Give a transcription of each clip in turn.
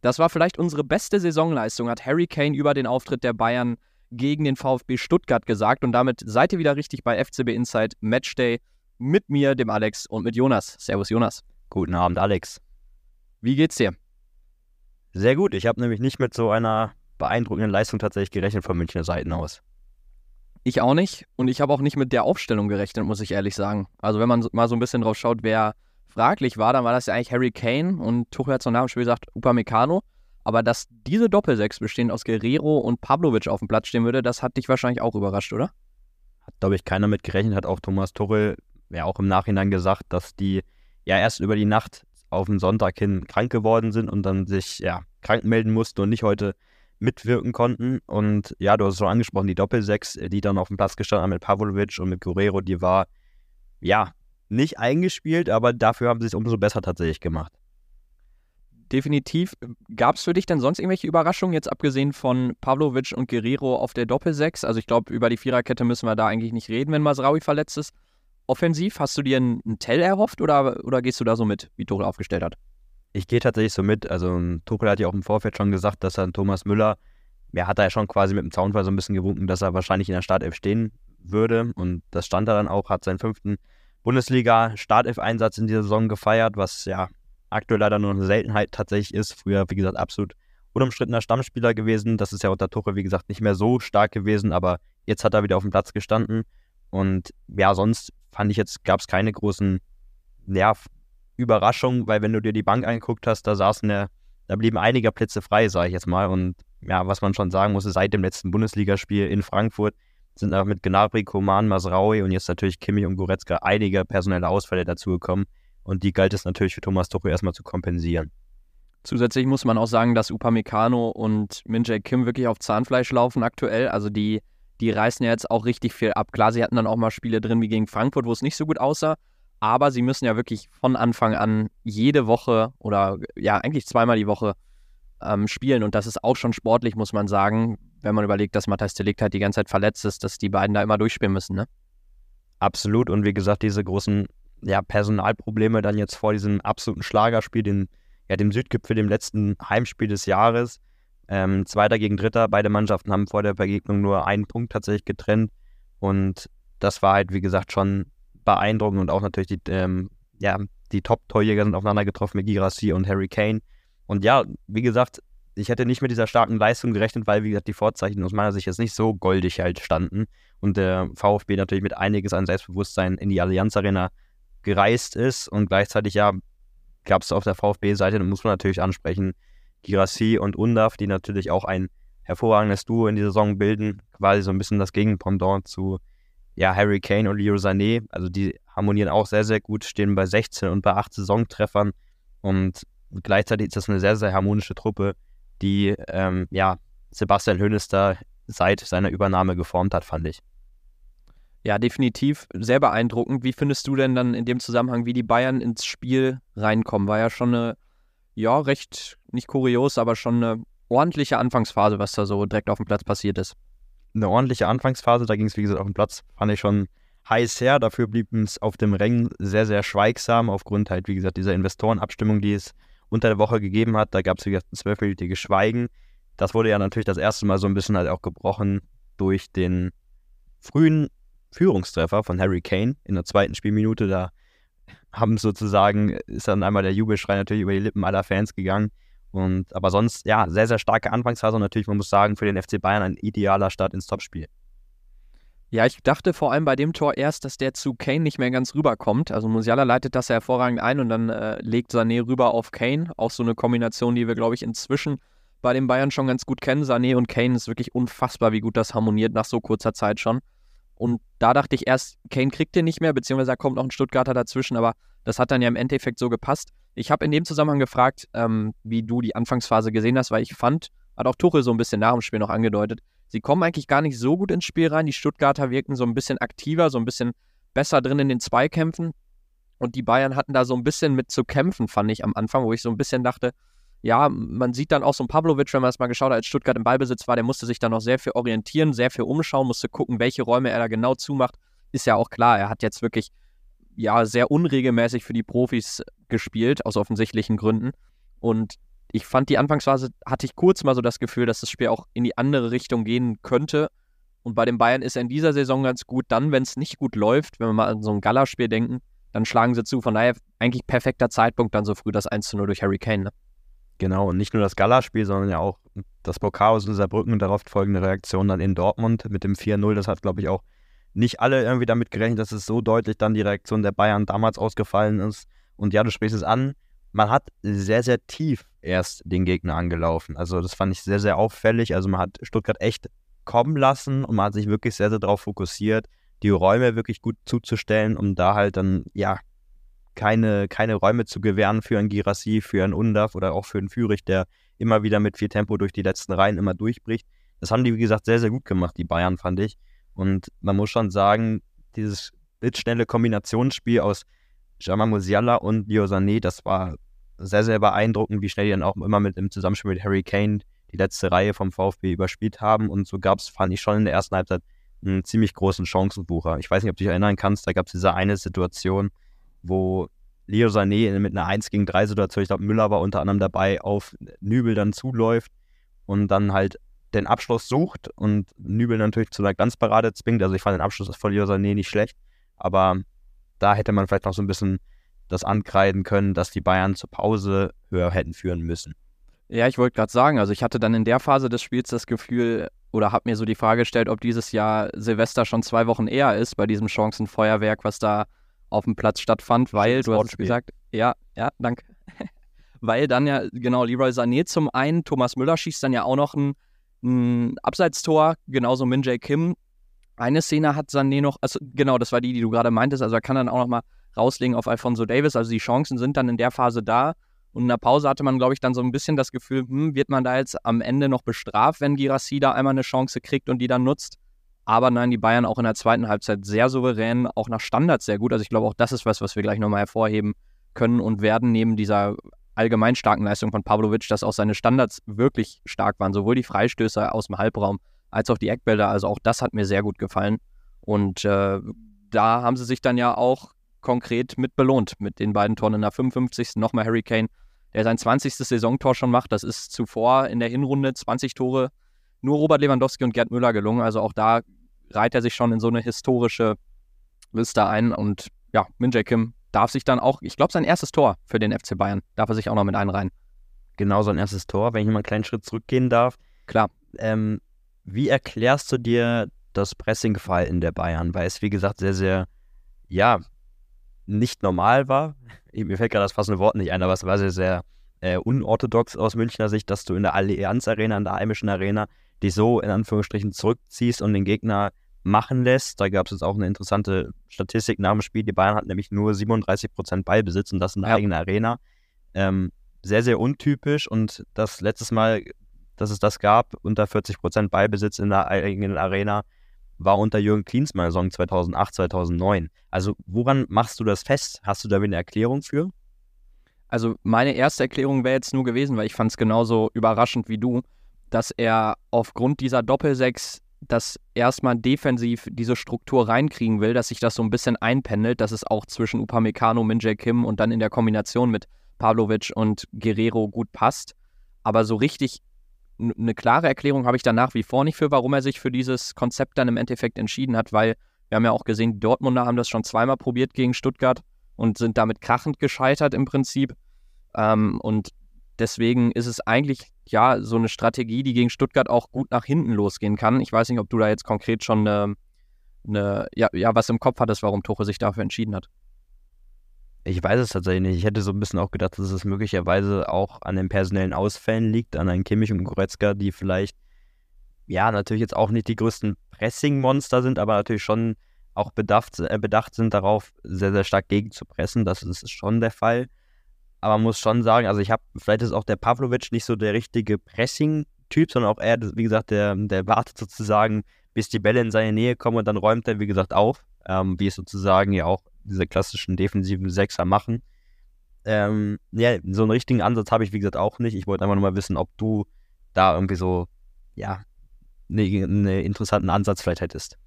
Das war vielleicht unsere beste Saisonleistung, hat Harry Kane über den Auftritt der Bayern gegen den VfB Stuttgart gesagt. Und damit seid ihr wieder richtig bei FCB Inside Matchday mit mir, dem Alex und mit Jonas. Servus, Jonas. Guten Abend, Alex. Wie geht's dir? Sehr gut. Ich habe nämlich nicht mit so einer beeindruckenden Leistung tatsächlich gerechnet von Münchner Seiten aus. Ich auch nicht. Und ich habe auch nicht mit der Aufstellung gerechnet, muss ich ehrlich sagen. Also, wenn man mal so ein bisschen drauf schaut, wer fraglich war, dann war das ja eigentlich Harry Kane und Tuchel hat so nach dem Spiel gesagt, Upamecano. Aber dass diese Doppelsechs bestehend aus Guerrero und Pavlovic auf dem Platz stehen würde, das hat dich wahrscheinlich auch überrascht, oder? Hat, glaube ich, keiner mit gerechnet, hat auch Thomas Tuchel ja auch im Nachhinein gesagt, dass die ja erst über die Nacht auf den Sonntag hin krank geworden sind und dann sich ja krank melden mussten und nicht heute mitwirken konnten. Und ja, du hast es schon angesprochen, die Doppelsechs, die dann auf dem Platz gestanden haben mit Pavlovic und mit Guerrero, die war ja nicht eingespielt, aber dafür haben sie es umso besser tatsächlich gemacht. Definitiv. Gab es für dich denn sonst irgendwelche Überraschungen, jetzt abgesehen von Pavlovic und Guerrero auf der Doppelsechs? Also ich glaube, über die Viererkette müssen wir da eigentlich nicht reden, wenn Masraui verletzt ist. Offensiv, hast du dir einen Tell erhofft oder, oder gehst du da so mit, wie Tuchel aufgestellt hat? Ich gehe tatsächlich so mit. Also Tuchel hat ja auch im Vorfeld schon gesagt, dass er Thomas Müller, ja, hat er ja schon quasi mit dem Zaunfall so ein bisschen gewunken, dass er wahrscheinlich in der Startelf stehen würde. Und das stand er dann auch, hat seinen fünften Bundesliga-Startelf-Einsatz in dieser Saison gefeiert, was ja aktuell leider nur eine Seltenheit tatsächlich ist. Früher, wie gesagt, absolut unumstrittener Stammspieler gewesen. Das ist ja unter Tuchel, wie gesagt, nicht mehr so stark gewesen, aber jetzt hat er wieder auf dem Platz gestanden. Und ja, sonst fand ich jetzt, gab es keine großen ja, Überraschungen, weil wenn du dir die Bank angeguckt hast, da saßen ja, da blieben einige Plätze frei, sage ich jetzt mal. Und ja, was man schon sagen muss, seit dem letzten Bundesligaspiel in Frankfurt sind auch mit Gnabry, Koman, Masraui und jetzt natürlich Kimmich und Goretzka einige personelle Ausfälle dazugekommen. Und die galt es natürlich für Thomas Tuchel erstmal zu kompensieren. Zusätzlich muss man auch sagen, dass Upamecano und Minjae Kim wirklich auf Zahnfleisch laufen aktuell. Also die, die reißen ja jetzt auch richtig viel ab. Klar, sie hatten dann auch mal Spiele drin wie gegen Frankfurt, wo es nicht so gut aussah. Aber sie müssen ja wirklich von Anfang an jede Woche oder ja, eigentlich zweimal die Woche ähm, spielen. Und das ist auch schon sportlich, muss man sagen, wenn man überlegt, dass Matthias Delikt halt die ganze Zeit verletzt ist, dass die beiden da immer durchspielen müssen, ne? Absolut. Und wie gesagt, diese großen ja, Personalprobleme dann jetzt vor diesem absoluten Schlagerspiel, den, ja, dem Südgipfel, dem letzten Heimspiel des Jahres. Ähm, Zweiter gegen Dritter. Beide Mannschaften haben vor der Begegnung nur einen Punkt tatsächlich getrennt. Und das war halt, wie gesagt, schon beeindruckend und auch natürlich die, ähm, ja, die Top-Torjäger sind aufeinander getroffen mit Girassi und Harry Kane. Und ja, wie gesagt, ich hätte nicht mit dieser starken Leistung gerechnet, weil, wie gesagt, die Vorzeichen aus meiner Sicht jetzt nicht so goldig halt standen und der VfB natürlich mit einiges an Selbstbewusstsein in die Allianz Arena gereist ist und gleichzeitig ja gab es auf der VfB-Seite, muss man natürlich ansprechen, Girassi und Undaf, die natürlich auch ein hervorragendes Duo in die Saison bilden, quasi so ein bisschen das Gegenpendant zu ja, Harry Kane und Leo Sané. Also die harmonieren auch sehr, sehr gut, stehen bei 16 und bei 8 Saisontreffern und gleichzeitig ist das eine sehr, sehr harmonische Truppe, die ähm, ja, Sebastian Hönes da seit seiner Übernahme geformt hat, fand ich. Ja, definitiv sehr beeindruckend. Wie findest du denn dann in dem Zusammenhang, wie die Bayern ins Spiel reinkommen? War ja schon eine, ja, recht, nicht kurios, aber schon eine ordentliche Anfangsphase, was da so direkt auf dem Platz passiert ist. Eine ordentliche Anfangsphase, da ging es, wie gesagt, auf dem Platz, fand ich schon heiß her. Dafür blieb es auf dem Rängen sehr, sehr schweigsam, aufgrund halt, wie gesagt, dieser Investorenabstimmung, die es unter der Woche gegeben hat. Da gab es, ein zwölfminütiges Schweigen. Das wurde ja natürlich das erste Mal so ein bisschen halt auch gebrochen durch den frühen Führungstreffer von Harry Kane in der zweiten Spielminute. Da haben sozusagen, ist dann einmal der Jubelschrei natürlich über die Lippen aller Fans gegangen. Und aber sonst, ja, sehr, sehr starke Anfangsphase und natürlich, man muss sagen, für den FC Bayern ein idealer Start ins Topspiel. Ja, ich dachte vor allem bei dem Tor erst, dass der zu Kane nicht mehr ganz rüberkommt. Also Musiala leitet das ja hervorragend ein und dann äh, legt Sané rüber auf Kane. Auch so eine Kombination, die wir, glaube ich, inzwischen bei den Bayern schon ganz gut kennen. Sané und Kane ist wirklich unfassbar, wie gut das harmoniert nach so kurzer Zeit schon. Und da dachte ich erst, Kane kriegt den nicht mehr, beziehungsweise da kommt noch ein Stuttgarter dazwischen, aber das hat dann ja im Endeffekt so gepasst. Ich habe in dem Zusammenhang gefragt, ähm, wie du die Anfangsphase gesehen hast, weil ich fand, hat auch Tuchel so ein bisschen nach dem Spiel noch angedeutet, Sie kommen eigentlich gar nicht so gut ins Spiel rein. Die Stuttgarter wirken so ein bisschen aktiver, so ein bisschen besser drin in den Zweikämpfen. Und die Bayern hatten da so ein bisschen mit zu kämpfen, fand ich am Anfang, wo ich so ein bisschen dachte, ja, man sieht dann auch so ein Pavlovic, wenn man das mal geschaut hat, als Stuttgart im Ballbesitz war, der musste sich dann noch sehr viel orientieren, sehr viel umschauen, musste gucken, welche Räume er da genau zumacht. Ist ja auch klar, er hat jetzt wirklich ja sehr unregelmäßig für die Profis gespielt, aus offensichtlichen Gründen. Und ich fand die Anfangsphase, hatte ich kurz mal so das Gefühl, dass das Spiel auch in die andere Richtung gehen könnte. Und bei den Bayern ist er in dieser Saison ganz gut. Dann, wenn es nicht gut läuft, wenn wir mal an so ein Gala-Spiel denken, dann schlagen sie zu. Von daher eigentlich perfekter Zeitpunkt, dann so früh das 1 zu 0 durch Harry Kane. Ne? Genau, und nicht nur das Gala-Spiel, sondern ja auch das Pokal aus Saarbrücken und darauf folgende Reaktion dann in Dortmund mit dem 4-0. Das hat, glaube ich, auch nicht alle irgendwie damit gerechnet, dass es so deutlich dann die Reaktion der Bayern damals ausgefallen ist. Und ja, du sprichst es an, man hat sehr, sehr tief erst den Gegner angelaufen. Also das fand ich sehr, sehr auffällig. Also man hat Stuttgart echt kommen lassen und man hat sich wirklich sehr, sehr darauf fokussiert, die Räume wirklich gut zuzustellen, um da halt dann, ja, keine, keine Räume zu gewähren für einen Girassi, für einen Undaf oder auch für einen Führig, der immer wieder mit viel Tempo durch die letzten Reihen immer durchbricht. Das haben die, wie gesagt, sehr, sehr gut gemacht, die Bayern, fand ich. Und man muss schon sagen, dieses blitzschnelle Kombinationsspiel aus Jamal Musiala und Dio Sané, das war sehr, sehr beeindruckend, wie schnell die dann auch immer mit im Zusammenspiel mit Harry Kane die letzte Reihe vom VfB überspielt haben. Und so gab es, fand ich schon in der ersten Halbzeit einen ziemlich großen Chancenbucher. Ich weiß nicht, ob du dich erinnern kannst, da gab es diese eine Situation, wo Leo Sané mit einer 1 gegen 3 Situation, ich glaube Müller war unter anderem dabei, auf Nübel dann zuläuft und dann halt den Abschluss sucht und Nübel natürlich zu einer Glanzparade zwingt. Also ich fand den Abschluss von Leo Sané nicht schlecht, aber da hätte man vielleicht noch so ein bisschen das ankreiden können, dass die Bayern zur Pause höher hätten führen müssen. Ja, ich wollte gerade sagen, also ich hatte dann in der Phase des Spiels das Gefühl oder habe mir so die Frage gestellt, ob dieses Jahr Silvester schon zwei Wochen eher ist bei diesem Chancenfeuerwerk, was da auf dem Platz stattfand, weil, du hast gesagt, ja, ja, danke. weil dann ja, genau, Leroy Sané zum einen, Thomas Müller schießt dann ja auch noch ein, ein Abseitstor, genauso Min Jae Kim. Eine Szene hat Sané noch, also genau, das war die, die du gerade meintest, also er kann dann auch noch mal rauslegen auf Alfonso Davis, also die Chancen sind dann in der Phase da und in der Pause hatte man, glaube ich, dann so ein bisschen das Gefühl, hm, wird man da jetzt am Ende noch bestraft, wenn Girassi da einmal eine Chance kriegt und die dann nutzt. Aber nein, die Bayern auch in der zweiten Halbzeit sehr souverän, auch nach Standards sehr gut. Also ich glaube, auch das ist was, was wir gleich nochmal hervorheben können und werden neben dieser allgemein starken Leistung von Pavlovic, dass auch seine Standards wirklich stark waren. Sowohl die Freistöße aus dem Halbraum als auch die Eckbälle. Also auch das hat mir sehr gut gefallen. Und äh, da haben sie sich dann ja auch konkret mit belohnt mit den beiden Toren in der 55. Nochmal Harry Kane der sein 20. Saisontor schon macht. Das ist zuvor in der Hinrunde 20 Tore nur Robert Lewandowski und Gerd Müller gelungen. Also auch da reiht er sich schon in so eine historische Liste ein. Und ja, Min Jae Kim darf sich dann auch, ich glaube, sein erstes Tor für den FC Bayern, darf er sich auch noch mit einreihen. Genau, sein erstes Tor, wenn ich mal einen kleinen Schritt zurückgehen darf. Klar. Ähm, wie erklärst du dir das Pressingverhalten der Bayern? Weil es, wie gesagt, sehr, sehr, ja, nicht normal war. Mir fällt gerade das passende Wort nicht ein, aber es war sehr, sehr äh, unorthodox aus Münchner Sicht, dass du in der Allianz Arena, in der heimischen Arena, dich so in Anführungsstrichen zurückziehst und den Gegner machen lässt. Da gab es jetzt auch eine interessante Statistik nach dem Spiel. Die Bayern hatten nämlich nur 37% Ballbesitz und das in der ja. eigenen Arena. Ähm, sehr, sehr untypisch und das letztes Mal, dass es das gab, unter 40% Ballbesitz in der eigenen Arena, war unter Jürgen Klinsmann Saison 2008, 2009. Also woran machst du das fest? Hast du da eine Erklärung für? Also meine erste Erklärung wäre jetzt nur gewesen, weil ich fand es genauso überraschend wie du, dass er aufgrund dieser Doppelsechs das erstmal defensiv diese Struktur reinkriegen will, dass sich das so ein bisschen einpendelt, dass es auch zwischen Upamecano, Minjae Kim und dann in der Kombination mit Pavlovic und Guerrero gut passt. Aber so richtig eine klare Erklärung habe ich da nach wie vor nicht für, warum er sich für dieses Konzept dann im Endeffekt entschieden hat, weil wir haben ja auch gesehen, die Dortmunder haben das schon zweimal probiert gegen Stuttgart und sind damit krachend gescheitert im Prinzip. Ähm, und deswegen ist es eigentlich ja so eine Strategie, die gegen Stuttgart auch gut nach hinten losgehen kann. Ich weiß nicht, ob du da jetzt konkret schon eine, eine ja, ja, was im Kopf hattest, warum Tuche sich dafür entschieden hat. Ich weiß es tatsächlich nicht. Ich hätte so ein bisschen auch gedacht, dass es möglicherweise auch an den personellen Ausfällen liegt, an einen Kimmich und Goretzka, die vielleicht, ja, natürlich jetzt auch nicht die größten Pressing-Monster sind, aber natürlich schon auch bedacht, äh, bedacht sind darauf, sehr, sehr stark gegenzupressen. Das ist schon der Fall. Aber man muss schon sagen, also ich habe, vielleicht ist auch der Pavlovic nicht so der richtige Pressing-Typ, sondern auch er, wie gesagt, der, der wartet sozusagen, bis die Bälle in seine Nähe kommen und dann räumt er, wie gesagt, auf, ähm, wie es sozusagen ja auch diese klassischen defensiven Sechser machen. Ähm, ja, so einen richtigen Ansatz habe ich, wie gesagt, auch nicht. Ich wollte einfach nur mal wissen, ob du da irgendwie so, ja, einen ne interessanten Ansatz vielleicht hättest.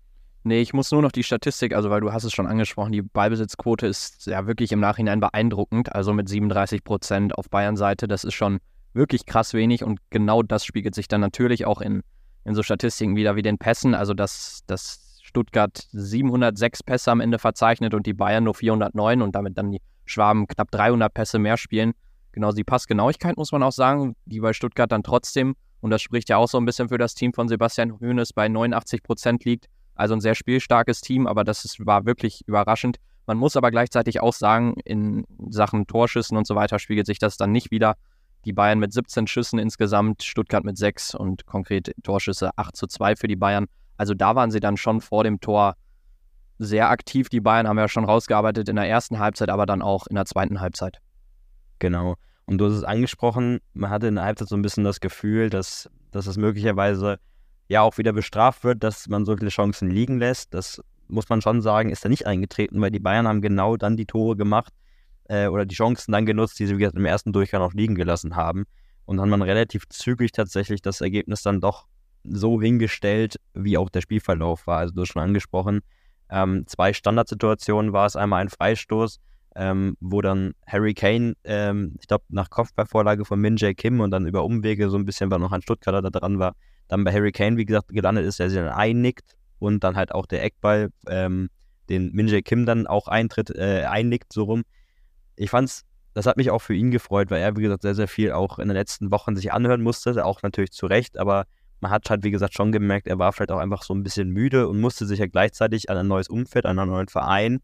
Nee, ich muss nur noch die Statistik, also weil du hast es schon angesprochen, die Ballbesitzquote ist ja wirklich im Nachhinein beeindruckend. Also mit 37 Prozent auf Bayern-Seite, das ist schon wirklich krass wenig und genau das spiegelt sich dann natürlich auch in, in so Statistiken wieder wie den Pässen. Also, dass, dass Stuttgart 706 Pässe am Ende verzeichnet und die Bayern nur 409 und damit dann die Schwaben knapp 300 Pässe mehr spielen. Genauso die Passgenauigkeit muss man auch sagen, die bei Stuttgart dann trotzdem, und das spricht ja auch so ein bisschen für das Team von Sebastian Hoeneß, bei 89 Prozent liegt. Also ein sehr spielstarkes Team, aber das ist, war wirklich überraschend. Man muss aber gleichzeitig auch sagen, in Sachen Torschüssen und so weiter spiegelt sich das dann nicht wieder. Die Bayern mit 17 Schüssen insgesamt, Stuttgart mit 6 und konkret Torschüsse 8 zu 2 für die Bayern. Also da waren sie dann schon vor dem Tor sehr aktiv. Die Bayern haben ja schon rausgearbeitet in der ersten Halbzeit, aber dann auch in der zweiten Halbzeit. Genau. Und du hast es angesprochen, man hatte in der Halbzeit so ein bisschen das Gefühl, dass, dass es möglicherweise ja auch wieder bestraft wird, dass man so viele Chancen liegen lässt. Das muss man schon sagen, ist da nicht eingetreten, weil die Bayern haben genau dann die Tore gemacht äh, oder die Chancen dann genutzt, die sie wie im ersten Durchgang auch liegen gelassen haben. Und dann hat man relativ zügig tatsächlich das Ergebnis dann doch so hingestellt, wie auch der Spielverlauf war. Also du hast schon angesprochen, ähm, zwei Standardsituationen war es. Einmal ein Freistoß, ähm, wo dann Harry Kane, ähm, ich glaube, nach Kopfballvorlage von Min Jae Kim und dann über Umwege so ein bisschen, weil noch ein Stuttgarter da dran war, dann bei Harry Kane, wie gesagt, gelandet ist, der sich dann einnickt und dann halt auch der Eckball, ähm, den Min Jae Kim dann auch eintritt, äh, einnickt, so rum. Ich fand's, das hat mich auch für ihn gefreut, weil er, wie gesagt, sehr, sehr viel auch in den letzten Wochen sich anhören musste, auch natürlich zu Recht, aber man hat halt, wie gesagt, schon gemerkt, er war vielleicht auch einfach so ein bisschen müde und musste sich ja gleichzeitig an ein neues Umfeld, an einen neuen Verein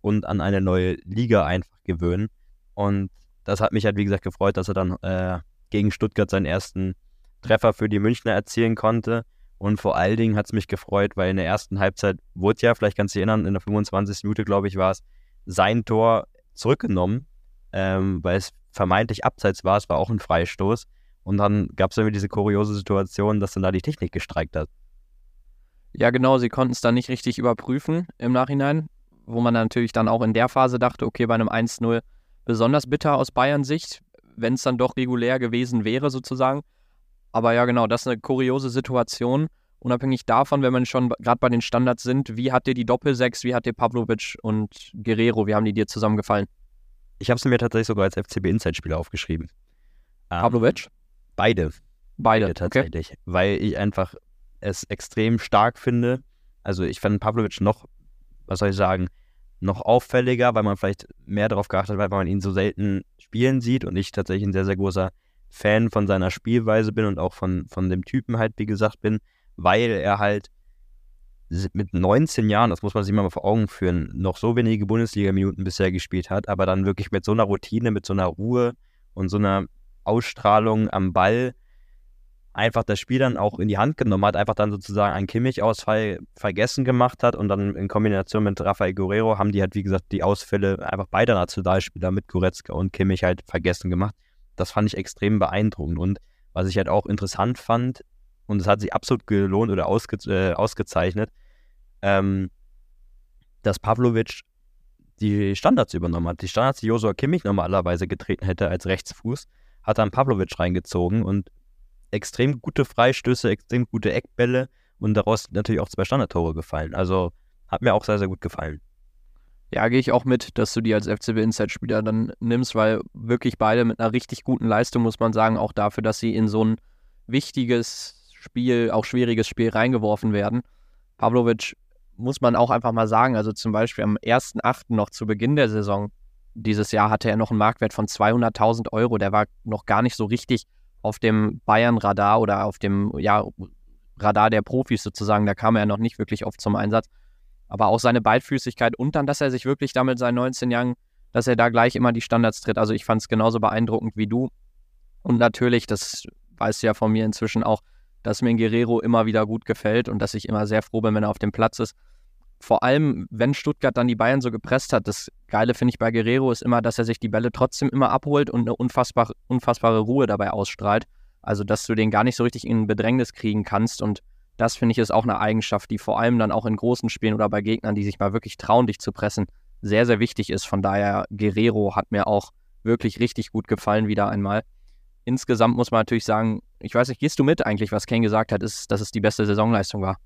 und an eine neue Liga einfach gewöhnen. Und das hat mich halt, wie gesagt, gefreut, dass er dann äh, gegen Stuttgart seinen ersten Treffer für die Münchner erzielen konnte. Und vor allen Dingen hat es mich gefreut, weil in der ersten Halbzeit wurde ja, vielleicht kannst du dich erinnern, in der 25. Minute, glaube ich, war es, sein Tor zurückgenommen, ähm, weil es vermeintlich abseits war. Es war auch ein Freistoß. Und dann gab es irgendwie diese kuriose Situation, dass dann da die Technik gestreikt hat. Ja, genau, sie konnten es dann nicht richtig überprüfen im Nachhinein, wo man natürlich dann auch in der Phase dachte, okay, bei einem 1-0 besonders bitter aus Bayern Sicht, wenn es dann doch regulär gewesen wäre sozusagen. Aber ja, genau, das ist eine kuriose Situation. Unabhängig davon, wenn man schon gerade bei den Standards sind, wie hat dir die Doppelsechs, wie hat dir Pavlovic und Guerrero, wie haben die dir zusammengefallen? Ich habe es mir tatsächlich sogar als FCB Inside-Spieler aufgeschrieben. Pavlovic? Beide. Beide, Beide tatsächlich. Okay. Weil ich einfach es extrem stark finde. Also ich fand Pavlovic noch, was soll ich sagen, noch auffälliger, weil man vielleicht mehr darauf geachtet hat, weil man ihn so selten spielen sieht und ich tatsächlich ein sehr, sehr großer Fan von seiner Spielweise bin und auch von, von dem Typen halt, wie gesagt, bin, weil er halt mit 19 Jahren, das muss man sich mal vor Augen führen, noch so wenige Bundesliga-Minuten bisher gespielt hat, aber dann wirklich mit so einer Routine, mit so einer Ruhe und so einer Ausstrahlung am Ball einfach das Spiel dann auch in die Hand genommen hat, einfach dann sozusagen einen Kimmich-Ausfall vergessen gemacht hat und dann in Kombination mit Rafael Guerrero haben die halt, wie gesagt, die Ausfälle einfach beider Nationalspieler mit Goretzka und Kimmich halt vergessen gemacht. Das fand ich extrem beeindruckend und was ich halt auch interessant fand, und es hat sich absolut gelohnt oder ausge äh, ausgezeichnet, ähm, dass Pavlovic die Standards übernommen hat. Die Standards, die Josua Kimmich normalerweise getreten hätte als Rechtsfuß, hat dann Pavlovic reingezogen und extrem gute Freistöße, extrem gute Eckbälle und daraus natürlich auch zwei Standardtore gefallen. Also hat mir auch sehr, sehr gut gefallen. Ja, gehe ich auch mit, dass du die als FCB Inside-Spieler dann nimmst, weil wirklich beide mit einer richtig guten Leistung, muss man sagen, auch dafür, dass sie in so ein wichtiges Spiel, auch schwieriges Spiel reingeworfen werden. Pavlovic muss man auch einfach mal sagen, also zum Beispiel am 1.8. noch zu Beginn der Saison dieses Jahr hatte er noch einen Marktwert von 200.000 Euro. Der war noch gar nicht so richtig auf dem Bayern-Radar oder auf dem ja, Radar der Profis sozusagen. Da kam er noch nicht wirklich oft zum Einsatz. Aber auch seine Beidfüßigkeit und dann, dass er sich wirklich damit seinen 19 Jahren, dass er da gleich immer die Standards tritt. Also ich fand es genauso beeindruckend wie du. Und natürlich, das weißt du ja von mir inzwischen auch, dass mir Guerrero immer wieder gut gefällt und dass ich immer sehr froh bin, wenn er auf dem Platz ist vor allem, wenn Stuttgart dann die Bayern so gepresst hat, das Geile finde ich bei Guerrero ist immer, dass er sich die Bälle trotzdem immer abholt und eine unfassbar, unfassbare Ruhe dabei ausstrahlt. Also, dass du den gar nicht so richtig in Bedrängnis kriegen kannst. Und das finde ich ist auch eine Eigenschaft, die vor allem dann auch in großen Spielen oder bei Gegnern, die sich mal wirklich trauen, dich zu pressen, sehr, sehr wichtig ist. Von daher, Guerrero hat mir auch wirklich richtig gut gefallen, wieder einmal. Insgesamt muss man natürlich sagen, ich weiß nicht, gehst du mit eigentlich, was Kane gesagt hat, ist, dass es die beste Saisonleistung war?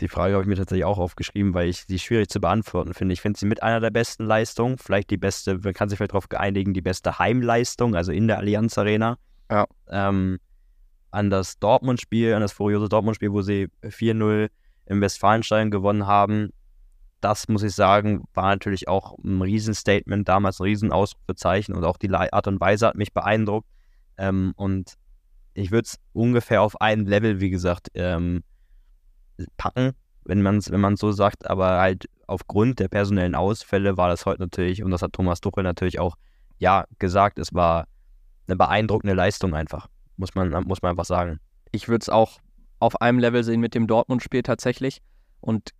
Die Frage habe ich mir tatsächlich auch aufgeschrieben, weil ich sie schwierig zu beantworten finde. Ich finde sie mit einer der besten Leistungen, vielleicht die beste, man kann sich vielleicht darauf einigen, die beste Heimleistung, also in der Allianz Arena. Ja. Ähm, an das Dortmund-Spiel, an das furiose Dortmund-Spiel, wo sie 4-0 im Westfalenstein gewonnen haben. Das muss ich sagen, war natürlich auch ein Riesenstatement, damals ein Riesenausrufezeichen und auch die Art und Weise hat mich beeindruckt. Ähm, und ich würde es ungefähr auf ein Level, wie gesagt, ähm, packen, wenn man es wenn so sagt, aber halt aufgrund der personellen Ausfälle war das heute natürlich, und das hat Thomas Tuchel natürlich auch ja gesagt, es war eine beeindruckende Leistung einfach, muss man, muss man einfach sagen. Ich würde es auch auf einem Level sehen mit dem Dortmund-Spiel tatsächlich. Und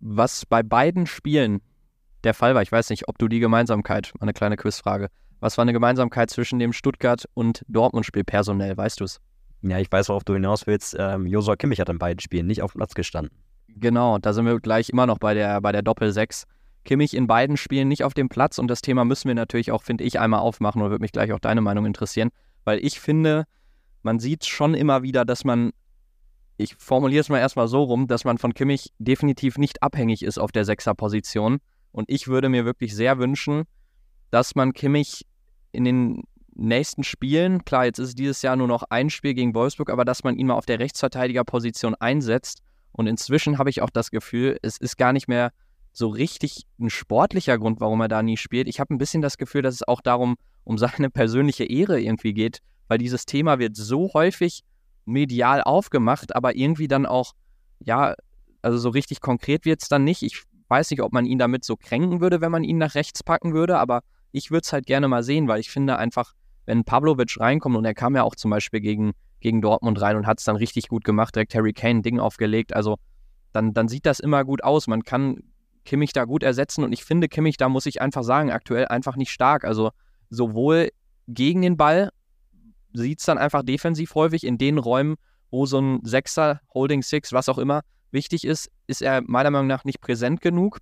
was bei beiden Spielen der Fall war, ich weiß nicht, ob du die Gemeinsamkeit, eine kleine Quizfrage, was war eine Gemeinsamkeit zwischen dem Stuttgart- und Dortmund-Spiel personell, weißt du es? Ja, ich weiß, worauf du hinaus willst. Ähm, Josua Kimmich hat in beiden Spielen nicht auf dem Platz gestanden. Genau, da sind wir gleich immer noch bei der, bei der Doppel-6. Kimmich in beiden Spielen nicht auf dem Platz und das Thema müssen wir natürlich auch, finde ich, einmal aufmachen und würde mich gleich auch deine Meinung interessieren, weil ich finde, man sieht schon immer wieder, dass man, ich formuliere es mal erstmal so rum, dass man von Kimmich definitiv nicht abhängig ist auf der Sechser-Position und ich würde mir wirklich sehr wünschen, dass man Kimmich in den nächsten Spielen, klar, jetzt ist es dieses Jahr nur noch ein Spiel gegen Wolfsburg, aber dass man ihn mal auf der Rechtsverteidigerposition einsetzt. Und inzwischen habe ich auch das Gefühl, es ist gar nicht mehr so richtig ein sportlicher Grund, warum er da nie spielt. Ich habe ein bisschen das Gefühl, dass es auch darum, um seine persönliche Ehre irgendwie geht, weil dieses Thema wird so häufig medial aufgemacht, aber irgendwie dann auch, ja, also so richtig konkret wird es dann nicht. Ich weiß nicht, ob man ihn damit so kränken würde, wenn man ihn nach rechts packen würde, aber ich würde es halt gerne mal sehen, weil ich finde einfach, wenn Pavlovic reinkommt und er kam ja auch zum Beispiel gegen, gegen Dortmund rein und hat es dann richtig gut gemacht, direkt Harry Kane Ding aufgelegt, also dann, dann sieht das immer gut aus. Man kann Kimmich da gut ersetzen und ich finde Kimmich, da muss ich einfach sagen, aktuell einfach nicht stark. Also sowohl gegen den Ball sieht es dann einfach defensiv häufig in den Räumen, wo so ein Sechser, Holding Six, was auch immer, wichtig ist, ist er meiner Meinung nach nicht präsent genug.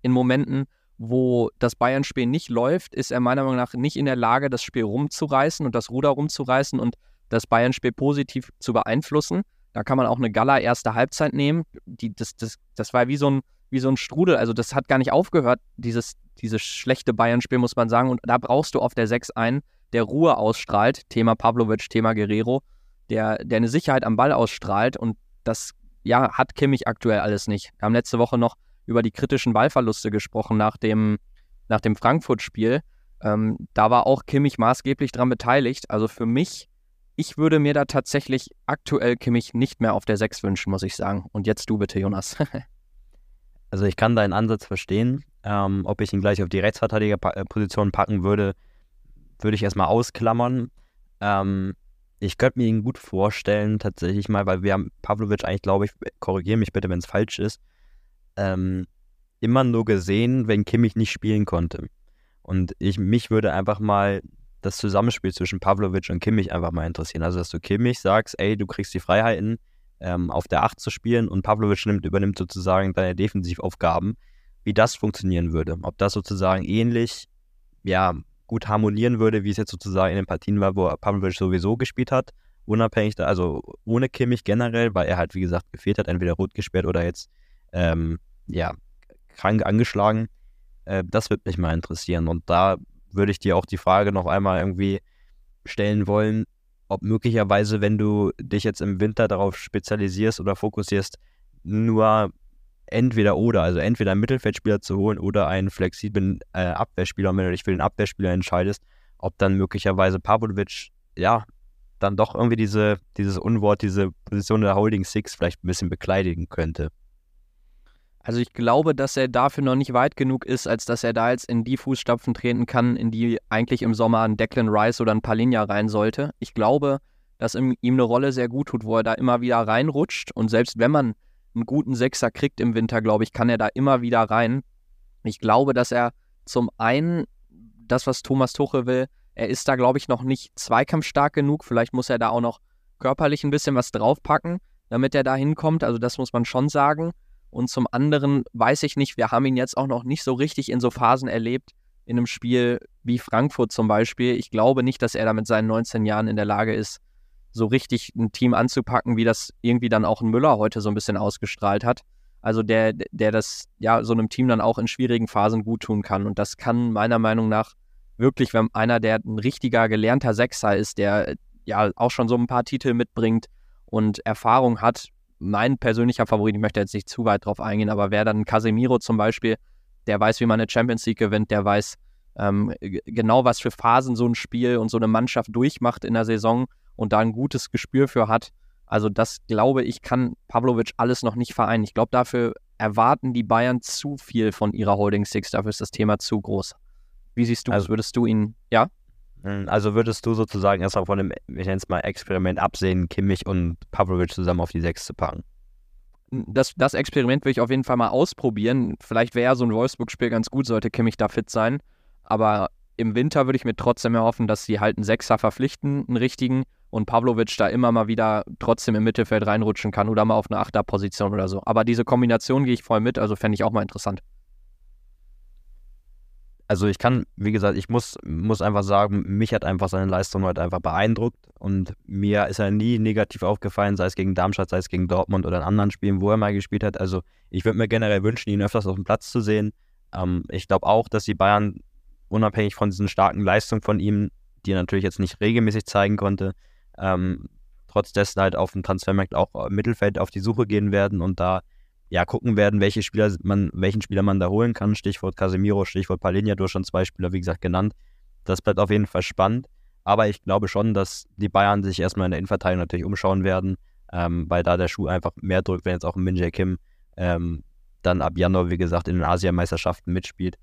In Momenten, wo das Bayern-Spiel nicht läuft, ist er meiner Meinung nach nicht in der Lage, das Spiel rumzureißen und das Ruder rumzureißen und das Bayern-Spiel positiv zu beeinflussen. Da kann man auch eine Gala erste Halbzeit nehmen. Die, das, das, das war wie so, ein, wie so ein Strudel. Also das hat gar nicht aufgehört, dieses, dieses schlechte Bayern-Spiel, muss man sagen. Und da brauchst du auf der 6 einen, der Ruhe ausstrahlt. Thema Pavlovic, Thema Guerrero. Der, der eine Sicherheit am Ball ausstrahlt. Und das ja, hat Kimmich aktuell alles nicht. Wir haben letzte Woche noch über die kritischen Ballverluste gesprochen nach dem, nach dem Frankfurt-Spiel. Ähm, da war auch Kimmich maßgeblich dran beteiligt. Also für mich, ich würde mir da tatsächlich aktuell Kimmich nicht mehr auf der 6 wünschen, muss ich sagen. Und jetzt du bitte, Jonas. also ich kann deinen Ansatz verstehen. Ähm, ob ich ihn gleich auf die Rechtsverteidigerposition packen würde, würde ich erstmal ausklammern. Ähm, ich könnte mir ihn gut vorstellen, tatsächlich mal, weil wir haben Pavlovic eigentlich, glaube ich, korrigiere mich bitte, wenn es falsch ist, ähm, immer nur gesehen, wenn Kimmich nicht spielen konnte. Und ich, mich würde einfach mal das Zusammenspiel zwischen Pavlovic und Kimmich einfach mal interessieren. Also, dass du Kimmich sagst, ey, du kriegst die Freiheiten, ähm, auf der 8 zu spielen und Pavlovic nimmt, übernimmt sozusagen deine Defensivaufgaben, wie das funktionieren würde. Ob das sozusagen ähnlich, ja, gut harmonieren würde, wie es jetzt sozusagen in den Partien war, wo Pavlovic sowieso gespielt hat, unabhängig, da, also ohne Kimmich generell, weil er halt, wie gesagt, gefehlt hat, entweder rot gesperrt oder jetzt ähm, ja, krank angeschlagen. Äh, das würde mich mal interessieren. Und da würde ich dir auch die Frage noch einmal irgendwie stellen wollen, ob möglicherweise, wenn du dich jetzt im Winter darauf spezialisierst oder fokussierst, nur entweder oder, also entweder einen Mittelfeldspieler zu holen oder einen flexiblen äh, Abwehrspieler, und wenn du dich für den Abwehrspieler entscheidest, ob dann möglicherweise Pavlovic, ja, dann doch irgendwie diese, dieses Unwort, diese Position der Holding Six vielleicht ein bisschen bekleidigen könnte. Also ich glaube, dass er dafür noch nicht weit genug ist, als dass er da jetzt in die Fußstapfen treten kann, in die eigentlich im Sommer ein Declan Rice oder ein Palinja rein sollte. Ich glaube, dass ihm, eine Rolle sehr gut tut, wo er da immer wieder reinrutscht. Und selbst wenn man einen guten Sechser kriegt im Winter, glaube ich, kann er da immer wieder rein. Ich glaube, dass er zum einen das, was Thomas Tuchel will, er ist da, glaube ich, noch nicht zweikampfstark genug. Vielleicht muss er da auch noch körperlich ein bisschen was draufpacken, damit er da hinkommt. Also das muss man schon sagen. Und zum anderen weiß ich nicht, wir haben ihn jetzt auch noch nicht so richtig in so Phasen erlebt, in einem Spiel wie Frankfurt zum Beispiel. Ich glaube nicht, dass er da mit seinen 19 Jahren in der Lage ist, so richtig ein Team anzupacken, wie das irgendwie dann auch ein Müller heute so ein bisschen ausgestrahlt hat. Also der, der das ja so einem Team dann auch in schwierigen Phasen gut tun kann. Und das kann meiner Meinung nach wirklich, wenn einer, der ein richtiger gelernter Sechser ist, der ja auch schon so ein paar Titel mitbringt und Erfahrung hat. Mein persönlicher Favorit, ich möchte jetzt nicht zu weit drauf eingehen, aber wäre dann Casemiro zum Beispiel, der weiß, wie man eine Champions League gewinnt, der weiß ähm, genau, was für Phasen so ein Spiel und so eine Mannschaft durchmacht in der Saison und da ein gutes Gespür für hat. Also das glaube ich, kann Pavlovic alles noch nicht vereinen. Ich glaube, dafür erwarten die Bayern zu viel von ihrer Holding Six, dafür ist das Thema zu groß. Wie siehst du also, Würdest du ihn, ja? Hm, also würdest du sozusagen erstmal von dem, ich nenne es mal Experiment absehen, Kimmich und Pavlovic zusammen auf die Sechs zu packen? Das, das Experiment will ich auf jeden Fall mal ausprobieren. Vielleicht wäre so ein Wolfsburg-Spiel ganz gut, sollte Kimmich da fit sein. Aber im Winter würde ich mir trotzdem erhoffen, dass sie halt einen Sechser verpflichten, einen richtigen, und Pavlovic da immer mal wieder trotzdem im Mittelfeld reinrutschen kann oder mal auf eine Achterposition oder so. Aber diese Kombination gehe ich voll mit, also fände ich auch mal interessant. Also ich kann, wie gesagt, ich muss, muss einfach sagen, mich hat einfach seine Leistung heute einfach beeindruckt und mir ist er nie negativ aufgefallen, sei es gegen Darmstadt, sei es gegen Dortmund oder in anderen Spielen, wo er mal gespielt hat. Also ich würde mir generell wünschen, ihn öfters auf dem Platz zu sehen. Ähm, ich glaube auch, dass die Bayern unabhängig von diesen starken Leistungen von ihm, die er natürlich jetzt nicht regelmäßig zeigen konnte, ähm, trotz dessen halt auf dem Transfermarkt auch im Mittelfeld auf die Suche gehen werden und da ja gucken werden, welche Spieler man, welchen Spieler man da holen kann. Stichwort Casemiro, Stichwort Palinja, du hast schon zwei Spieler, wie gesagt, genannt. Das bleibt auf jeden Fall spannend. Aber ich glaube schon, dass die Bayern sich erstmal in der Innenverteidigung natürlich umschauen werden, ähm, weil da der Schuh einfach mehr drückt, wenn jetzt auch Min Jae Kim ähm, dann ab Januar, wie gesagt, in den Asiameisterschaften mitspielt.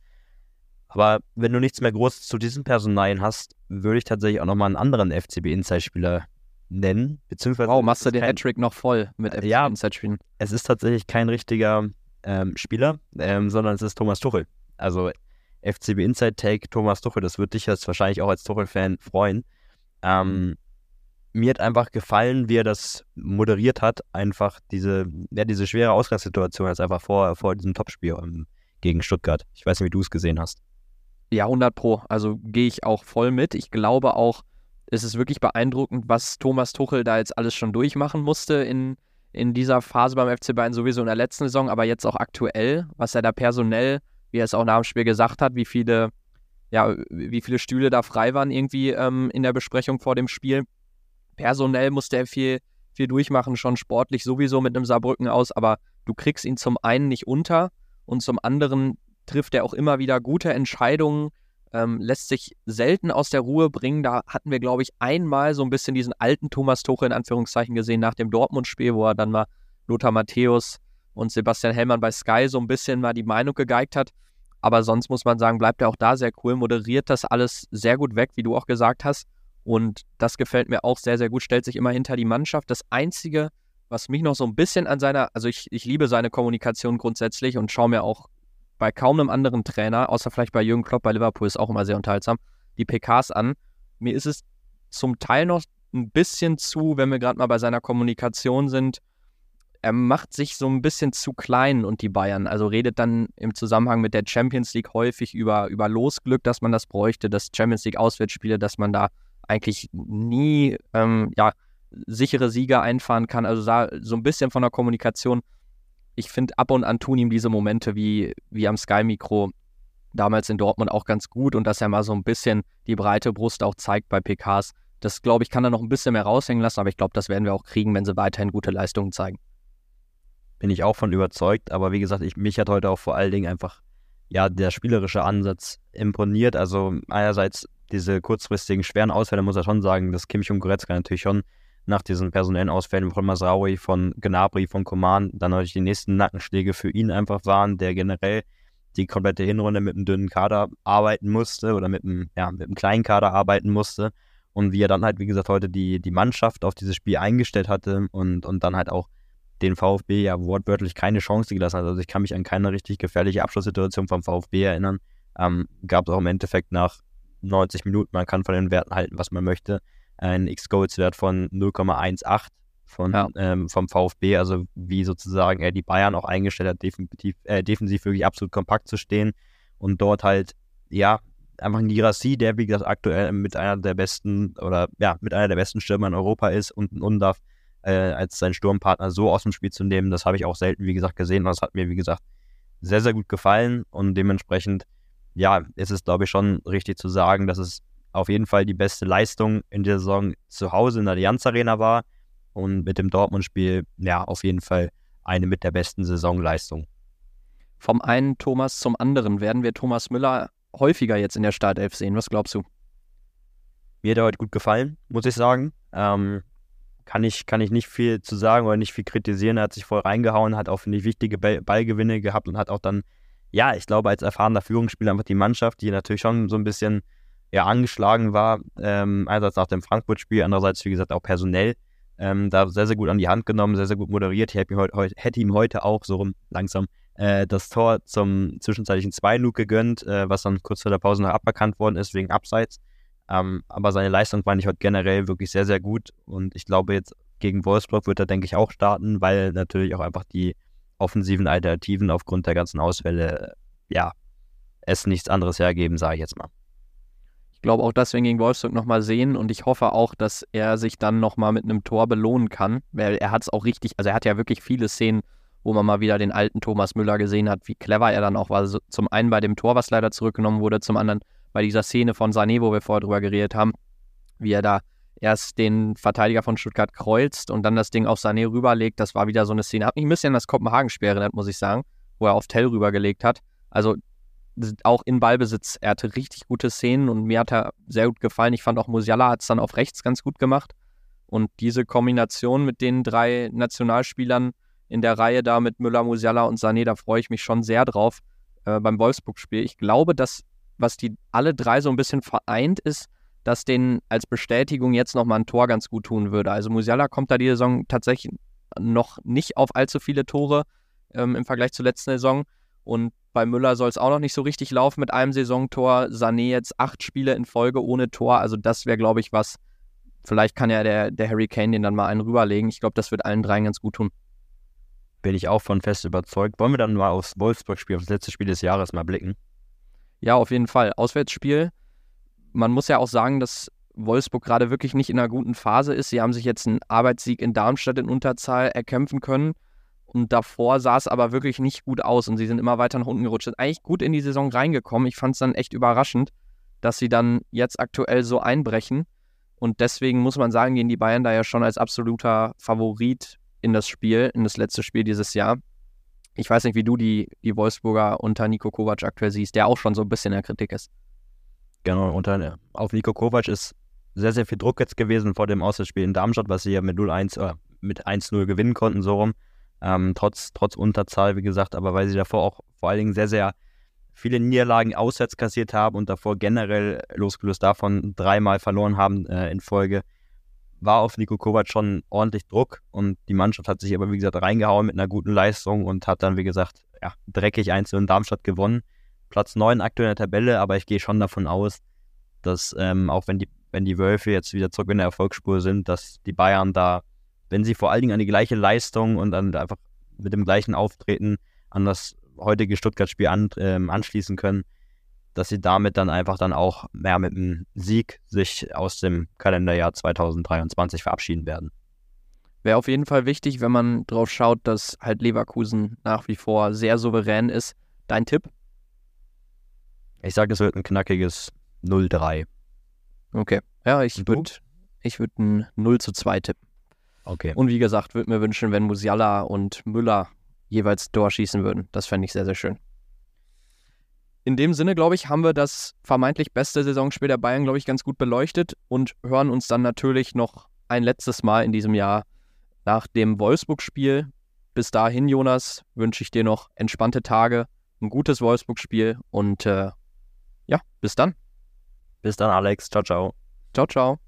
Aber wenn du nichts mehr Großes zu diesen Personalien hast, würde ich tatsächlich auch nochmal einen anderen FCB-Inside-Spieler nennen. Beziehungsweise wow, machst du den Hattrick noch voll mit FCB ja, Inside-Spielen? Es ist tatsächlich kein richtiger ähm, Spieler, ähm, sondern es ist Thomas Tuchel. Also FCB Inside Take Thomas Tuchel, das wird dich jetzt wahrscheinlich auch als Tuchel-Fan freuen. Ähm, mhm. mir hat einfach gefallen, wie er das moderiert hat, einfach diese, ja, diese schwere Ausgangssituation jetzt einfach vor, vor diesem Topspiel ähm, gegen Stuttgart. Ich weiß nicht, wie du es gesehen hast. Ja, 100 Pro. Also gehe ich auch voll mit. Ich glaube auch, es ist wirklich beeindruckend, was Thomas Tuchel da jetzt alles schon durchmachen musste in, in dieser Phase beim FC Bayern, sowieso in der letzten Saison, aber jetzt auch aktuell, was er da personell, wie er es auch nach dem Spiel gesagt hat, wie viele, ja, wie viele Stühle da frei waren irgendwie ähm, in der Besprechung vor dem Spiel. Personell musste er viel, viel durchmachen, schon sportlich sowieso mit einem Saarbrücken aus, aber du kriegst ihn zum einen nicht unter und zum anderen trifft er auch immer wieder gute Entscheidungen, ähm, lässt sich selten aus der Ruhe bringen. Da hatten wir, glaube ich, einmal so ein bisschen diesen alten Thomas Tuchel in Anführungszeichen gesehen nach dem Dortmund-Spiel, wo er dann mal Lothar Matthäus und Sebastian Hellmann bei Sky so ein bisschen mal die Meinung gegeigt hat. Aber sonst muss man sagen, bleibt er auch da sehr cool, moderiert das alles sehr gut weg, wie du auch gesagt hast. Und das gefällt mir auch sehr, sehr gut, stellt sich immer hinter die Mannschaft. Das Einzige, was mich noch so ein bisschen an seiner, also ich, ich liebe seine Kommunikation grundsätzlich und schaue mir auch bei kaum einem anderen Trainer, außer vielleicht bei Jürgen Klopp bei Liverpool, ist auch immer sehr unterhaltsam, die PKs an. Mir ist es zum Teil noch ein bisschen zu, wenn wir gerade mal bei seiner Kommunikation sind, er macht sich so ein bisschen zu klein und die Bayern. Also redet dann im Zusammenhang mit der Champions League häufig über, über Losglück, dass man das bräuchte, dass Champions League Auswärtsspiele, dass man da eigentlich nie ähm, ja, sichere Sieger einfahren kann. Also da so ein bisschen von der Kommunikation ich finde, ab und an tun ihm diese Momente wie, wie am Sky-Mikro damals in Dortmund auch ganz gut und dass er mal so ein bisschen die breite Brust auch zeigt bei PKs. Das, glaube ich, kann er noch ein bisschen mehr raushängen lassen, aber ich glaube, das werden wir auch kriegen, wenn sie weiterhin gute Leistungen zeigen. Bin ich auch von überzeugt, aber wie gesagt, ich, mich hat heute auch vor allen Dingen einfach ja, der spielerische Ansatz imponiert. Also einerseits diese kurzfristigen schweren Ausfälle muss er schon sagen, dass Kimmich und Goretzka natürlich schon nach diesen personellen Ausfällen von Masraoui, von Gnabry, von Coman, dann natürlich die nächsten Nackenschläge für ihn einfach waren, der generell die komplette Hinrunde mit einem dünnen Kader arbeiten musste oder mit einem, ja, mit einem kleinen Kader arbeiten musste. Und wie er dann halt, wie gesagt, heute die, die Mannschaft auf dieses Spiel eingestellt hatte und, und dann halt auch den VfB ja wortwörtlich keine Chance gelassen hat. Also ich kann mich an keine richtig gefährliche Abschlusssituation vom VfB erinnern. Ähm, Gab es auch im Endeffekt nach 90 Minuten, man kann von den Werten halten, was man möchte ein X-Goals-Wert von 0,18 von, ja. ähm, vom VfB, also wie sozusagen er die Bayern auch eingestellt hat, definitiv, äh, defensiv wirklich absolut kompakt zu stehen und dort halt, ja, einfach ein Girassi, der wie gesagt aktuell mit einer der besten oder ja, mit einer der besten Stürmer in Europa ist und ein Undaf äh, als sein Sturmpartner so aus dem Spiel zu nehmen, das habe ich auch selten, wie gesagt, gesehen und das hat mir, wie gesagt, sehr, sehr gut gefallen und dementsprechend, ja, ist es, glaube ich, schon richtig zu sagen, dass es auf jeden Fall die beste Leistung in der Saison zu Hause in der Allianz Arena war und mit dem Dortmund-Spiel, ja, auf jeden Fall eine mit der besten Saisonleistungen. Vom einen Thomas zum anderen werden wir Thomas Müller häufiger jetzt in der Startelf sehen. Was glaubst du? Mir hat er heute gut gefallen, muss ich sagen. Ähm, kann, ich, kann ich nicht viel zu sagen oder nicht viel kritisieren. Er hat sich voll reingehauen, hat auch, finde ich, wichtige Ballgewinne gehabt und hat auch dann, ja, ich glaube, als erfahrener Führungsspieler einfach die Mannschaft, die natürlich schon so ein bisschen ja, angeschlagen war, ähm, einerseits nach dem Frankfurt-Spiel, andererseits, wie gesagt, auch personell, ähm, da sehr, sehr gut an die Hand genommen, sehr, sehr gut moderiert. Ich hätte ihm, heut, hätte ihm heute auch so rum langsam äh, das Tor zum zwischenzeitlichen 2-Look gegönnt, äh, was dann kurz vor der Pause noch aberkannt worden ist wegen Abseits. Ähm, aber seine Leistung fand ich heute generell wirklich sehr, sehr gut und ich glaube jetzt gegen Wolfsburg wird er, denke ich, auch starten, weil natürlich auch einfach die offensiven Alternativen aufgrund der ganzen Ausfälle, ja, es nichts anderes hergeben, sage ich jetzt mal glaube auch, dass wir ihn gegen Wolfsburg nochmal sehen und ich hoffe auch, dass er sich dann nochmal mit einem Tor belohnen kann, weil er hat es auch richtig, also er hat ja wirklich viele Szenen, wo man mal wieder den alten Thomas Müller gesehen hat, wie clever er dann auch war. Also zum einen bei dem Tor, was leider zurückgenommen wurde, zum anderen bei dieser Szene von Sané, wo wir vorher drüber geredet haben, wie er da erst den Verteidiger von Stuttgart kreuzt und dann das Ding auf Sané rüberlegt. Das war wieder so eine Szene. Hat mich ein bisschen an das Kopenhagen-Spiel muss ich sagen, wo er auf Tell rübergelegt hat. Also auch in Ballbesitz. Er hatte richtig gute Szenen und mir hat er sehr gut gefallen. Ich fand auch Musiala hat es dann auf rechts ganz gut gemacht. Und diese Kombination mit den drei Nationalspielern in der Reihe da mit Müller, Musiala und Sané, da freue ich mich schon sehr drauf äh, beim Wolfsburg-Spiel. Ich glaube, dass was die alle drei so ein bisschen vereint ist, dass denen als Bestätigung jetzt nochmal ein Tor ganz gut tun würde. Also Musiala kommt da die Saison tatsächlich noch nicht auf allzu viele Tore ähm, im Vergleich zur letzten Saison. Und bei Müller soll es auch noch nicht so richtig laufen mit einem Saisontor. Sané jetzt acht Spiele in Folge ohne Tor. Also das wäre, glaube ich, was. Vielleicht kann ja der, der Harry Kane den dann mal einen rüberlegen. Ich glaube, das wird allen dreien ganz gut tun. Bin ich auch von fest überzeugt. Wollen wir dann mal aufs Wolfsburg-Spiel, auf das letzte Spiel des Jahres mal blicken? Ja, auf jeden Fall. Auswärtsspiel. Man muss ja auch sagen, dass Wolfsburg gerade wirklich nicht in einer guten Phase ist. Sie haben sich jetzt einen Arbeitssieg in Darmstadt in Unterzahl erkämpfen können. Und davor sah es aber wirklich nicht gut aus und sie sind immer weiter nach unten gerutscht. Sind eigentlich gut in die Saison reingekommen. Ich fand es dann echt überraschend, dass sie dann jetzt aktuell so einbrechen. Und deswegen muss man sagen, gehen die Bayern da ja schon als absoluter Favorit in das Spiel, in das letzte Spiel dieses Jahr. Ich weiß nicht, wie du die, die Wolfsburger unter Nico Kovac aktuell siehst, der auch schon so ein bisschen in der Kritik ist. Genau, unter, auf Nico Kovac ist sehr, sehr viel Druck jetzt gewesen vor dem Auswärtsspiel in Darmstadt, was sie ja mit 0-1, äh, mit 1-0 gewinnen konnten, so rum ähm, trotz, trotz Unterzahl, wie gesagt, aber weil sie davor auch vor allen Dingen sehr, sehr viele Niederlagen auswärts kassiert haben und davor generell losgelöst davon dreimal verloren haben äh, in Folge, war auf Nico Kovac schon ordentlich Druck und die Mannschaft hat sich aber, wie gesagt, reingehauen mit einer guten Leistung und hat dann, wie gesagt, ja, dreckig einzeln in Darmstadt gewonnen. Platz 9 aktuell in der Tabelle, aber ich gehe schon davon aus, dass ähm, auch wenn die, wenn die Wölfe jetzt wieder zurück in der Erfolgsspur sind, dass die Bayern da wenn sie vor allen Dingen an die gleiche Leistung und dann einfach mit dem gleichen Auftreten an das heutige Stuttgart-Spiel an, äh, anschließen können, dass sie damit dann einfach dann auch mehr mit einem Sieg sich aus dem Kalenderjahr 2023 verabschieden werden. Wäre auf jeden Fall wichtig, wenn man drauf schaut, dass halt Leverkusen nach wie vor sehr souverän ist. Dein Tipp? Ich sage, es wird ein knackiges 0-3. Okay. Ja, ich würde ich würd ein 0 zu 2 tippen. Okay. Und wie gesagt, würde mir wünschen, wenn Musiala und Müller jeweils Tor schießen würden. Das fände ich sehr, sehr schön. In dem Sinne, glaube ich, haben wir das vermeintlich beste Saisonspiel der Bayern, glaube ich, ganz gut beleuchtet und hören uns dann natürlich noch ein letztes Mal in diesem Jahr nach dem Wolfsburg-Spiel. Bis dahin, Jonas, wünsche ich dir noch entspannte Tage, ein gutes Wolfsburg-Spiel und äh, ja, bis dann. Bis dann, Alex. Ciao, ciao. Ciao, ciao.